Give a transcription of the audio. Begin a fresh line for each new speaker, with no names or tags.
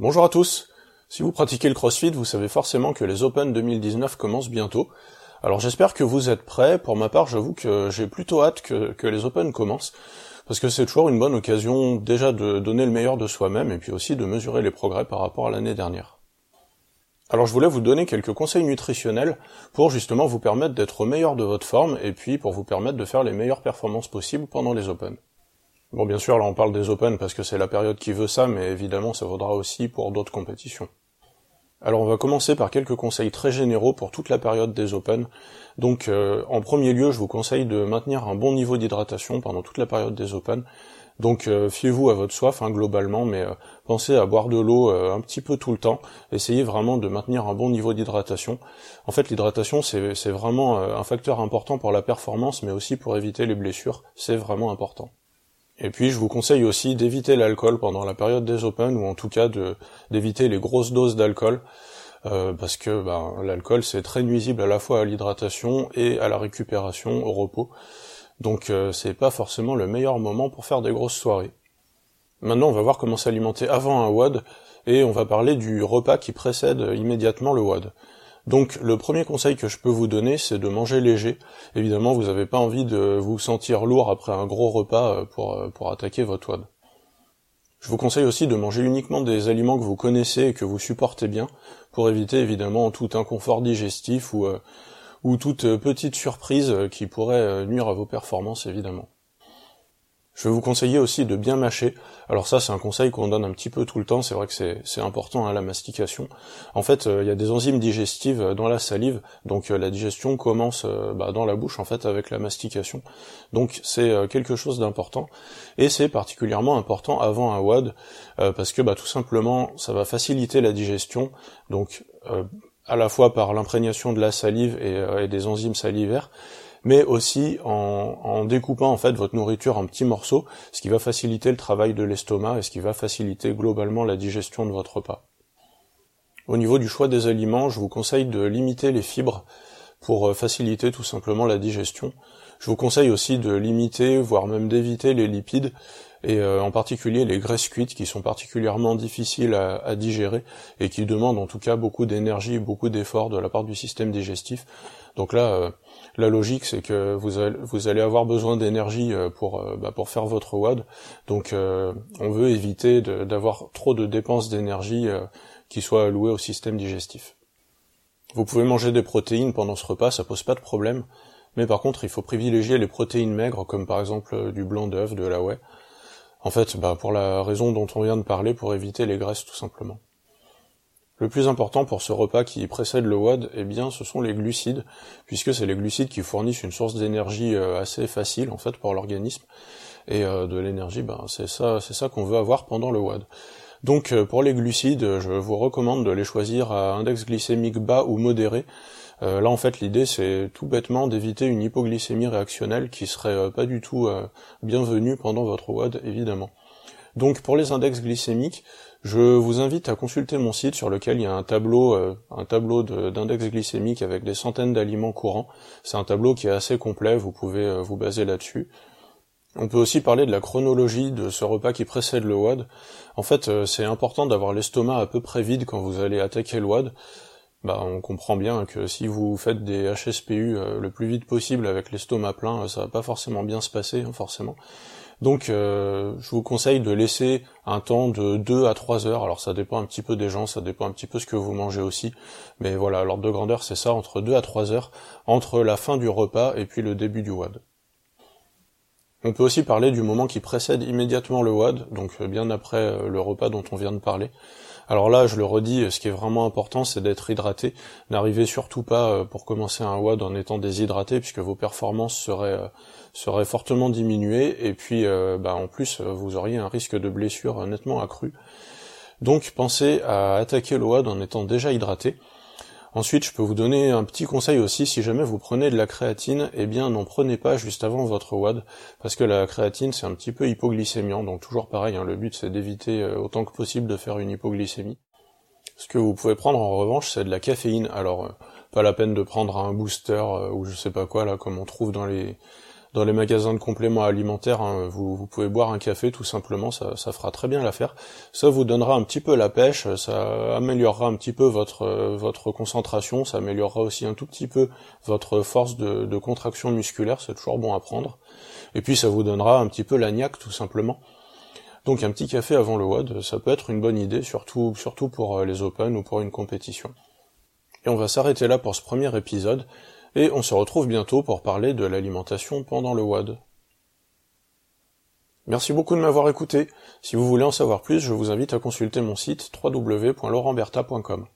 Bonjour à tous. Si vous pratiquez le CrossFit, vous savez forcément que les Open 2019 commencent bientôt. Alors j'espère que vous êtes prêts. Pour ma part, j'avoue que j'ai plutôt hâte que, les Open commencent, parce que c'est toujours une bonne occasion déjà de donner le meilleur de soi-même et puis aussi de mesurer les progrès par rapport à l'année dernière. Alors je voulais vous donner quelques conseils nutritionnels pour justement vous permettre d'être au meilleur de votre forme et puis pour vous permettre de faire les meilleures performances possibles pendant les Open. Bon, bien sûr, là on parle des Open parce que c'est la période qui veut ça, mais évidemment ça vaudra aussi pour d'autres compétitions. Alors on va commencer par quelques conseils très généraux pour toute la période des Open. Donc euh, en premier lieu, je vous conseille de maintenir un bon niveau d'hydratation pendant toute la période des Open. Donc euh, fiez-vous à votre soif hein, globalement, mais euh, pensez à boire de l'eau un petit peu tout le temps. Essayez vraiment de maintenir un bon niveau d'hydratation. En fait, l'hydratation c'est vraiment un facteur important pour la performance, mais aussi pour éviter les blessures. C'est vraiment important. Et puis je vous conseille aussi d'éviter l'alcool pendant la période des Open, ou en tout cas d'éviter les grosses doses d'alcool, euh, parce que ben, l'alcool c'est très nuisible à la fois à l'hydratation et à la récupération au repos. Donc euh, c'est pas forcément le meilleur moment pour faire des grosses soirées. Maintenant on va voir comment s'alimenter avant un WOD, et on va parler du repas qui précède immédiatement le WOD. Donc le premier conseil que je peux vous donner, c'est de manger léger. Évidemment, vous n'avez pas envie de vous sentir lourd après un gros repas euh, pour, euh, pour attaquer votre WOD. Je vous conseille aussi de manger uniquement des aliments que vous connaissez et que vous supportez bien, pour éviter évidemment tout inconfort digestif ou, euh, ou toute petite surprise qui pourrait nuire à vos performances évidemment. Je vais vous conseiller aussi de bien mâcher. Alors ça, c'est un conseil qu'on donne un petit peu tout le temps. C'est vrai que c'est important à hein, la mastication. En fait, euh, il y a des enzymes digestives euh, dans la salive, donc euh, la digestion commence bah, dans la bouche en fait avec la mastication. Donc c'est quelque chose d'important et c'est particulièrement important avant un WAD parce que bah, tout simplement ça va faciliter la digestion. Donc à la fois par l'imprégnation de la salive et des enzymes salivaires mais aussi en, découpant en fait votre nourriture en petits morceaux, ce qui va faciliter le travail de l'estomac et ce qui va faciliter globalement la digestion de votre repas. Au niveau du choix des aliments, je vous conseille de limiter les fibres pour euh, faciliter tout simplement la digestion. Je vous conseille aussi de limiter, voire même d'éviter les lipides, et euh, en particulier les graisses cuites qui sont particulièrement difficiles à, digérer et qui demandent en tout cas beaucoup d'énergie, beaucoup d'efforts de la part du système digestif. Donc là, euh, la logique c'est que vous allez, vous allez avoir besoin d'énergie pour, bah, pour faire votre WAD. Donc on veut éviter d'avoir trop de dépenses d'énergie qui soient allouées au système digestif. Vous pouvez manger des protéines pendant ce repas, ça pose pas de problème, mais par contre il faut privilégier les protéines maigres comme par exemple euh, du blanc d'œuf, de la whey. En fait, bah, pour la raison dont on vient de parler, pour éviter les graisses tout simplement. Le plus important pour ce repas qui précède le WOD, eh bien, ce sont les glucides, puisque c'est les glucides qui fournissent une source d'énergie euh, assez facile en fait pour l'organisme, et euh, de l'énergie, ben c'est ça, c'est ça qu'on veut avoir pendant le WOD. Donc euh, pour les glucides, je vous recommande de les choisir à index glycémique bas ou modéré. Euh, là en fait l'idée c'est tout bêtement d'éviter une hypoglycémie réactionnelle qui serait euh, pas du tout bienvenue pendant votre WOD évidemment. Donc pour les index glycémiques, je vous invite à consulter mon site sur lequel il y a un tableau, un tableau d'index glycémique avec des centaines d'aliments courants. C'est un tableau qui est assez complet, vous pouvez vous baser là-dessus. On peut aussi parler de la chronologie de ce repas qui précède le WAD. En fait, euh, c'est important d'avoir l'estomac à peu près vide quand vous allez attaquer le WAD. Bah, on comprend bien que si vous faites des HSPU euh, le plus vite possible avec l'estomac plein, euh, ça va pas forcément bien se passer, hein, forcément. Donc, je vous conseille de laisser un temps de 2 à 3 heures. Alors, ça dépend un petit peu des gens, ça dépend un petit peu ce que vous mangez aussi. Mais voilà, l'ordre de grandeur, c'est ça, entre 2 à 3 heures, entre la fin du repas et puis le début du WAD. On peut aussi parler du moment qui précède immédiatement le WAD, donc euh, bien après euh, le repas dont on vient de parler. Alors là, je le redis, ce qui est vraiment important, c'est d'être hydraté. N'arrivez surtout pas euh, pour commencer un WAD en étant déshydraté, puisque vos performances seraient, seraient fortement diminuées, et puis bah, en plus, vous auriez un risque de blessure nettement accru. Donc pensez à attaquer le WAD en étant déjà hydraté. Ensuite, je peux vous donner un petit conseil aussi, si jamais vous prenez de la créatine, eh bien n'en prenez pas juste avant votre WAD, parce que la créatine c'est un petit peu hypoglycémiant, donc toujours pareil, hein, le but c'est d'éviter euh, autant que possible de faire une hypoglycémie. Ce que vous pouvez prendre en revanche, c'est de la caféine. Alors, euh, pas la peine de prendre un booster euh, ou je sais pas quoi là, comme on trouve dans les dans les magasins de compléments alimentaires, hein, vous, pouvez boire un café tout simplement, ça, fera très bien l'affaire. Ça vous donnera un petit peu la pêche, ça améliorera un petit peu votre concentration, ça améliorera aussi un tout petit peu votre force de, contraction musculaire, c'est toujours bon à prendre. Et puis ça vous donnera un petit peu la tout simplement. Donc un petit café avant le WOD, ça peut être une bonne idée, surtout, surtout pour euh, les Open ou pour une compétition. Et on va s'arrêter là pour ce premier épisode, et on se retrouve bientôt pour parler de l'alimentation pendant le WOD. Merci beaucoup de m'avoir écouté. Si vous voulez en savoir plus, je vous invite à consulter mon site www.laurentberta.com.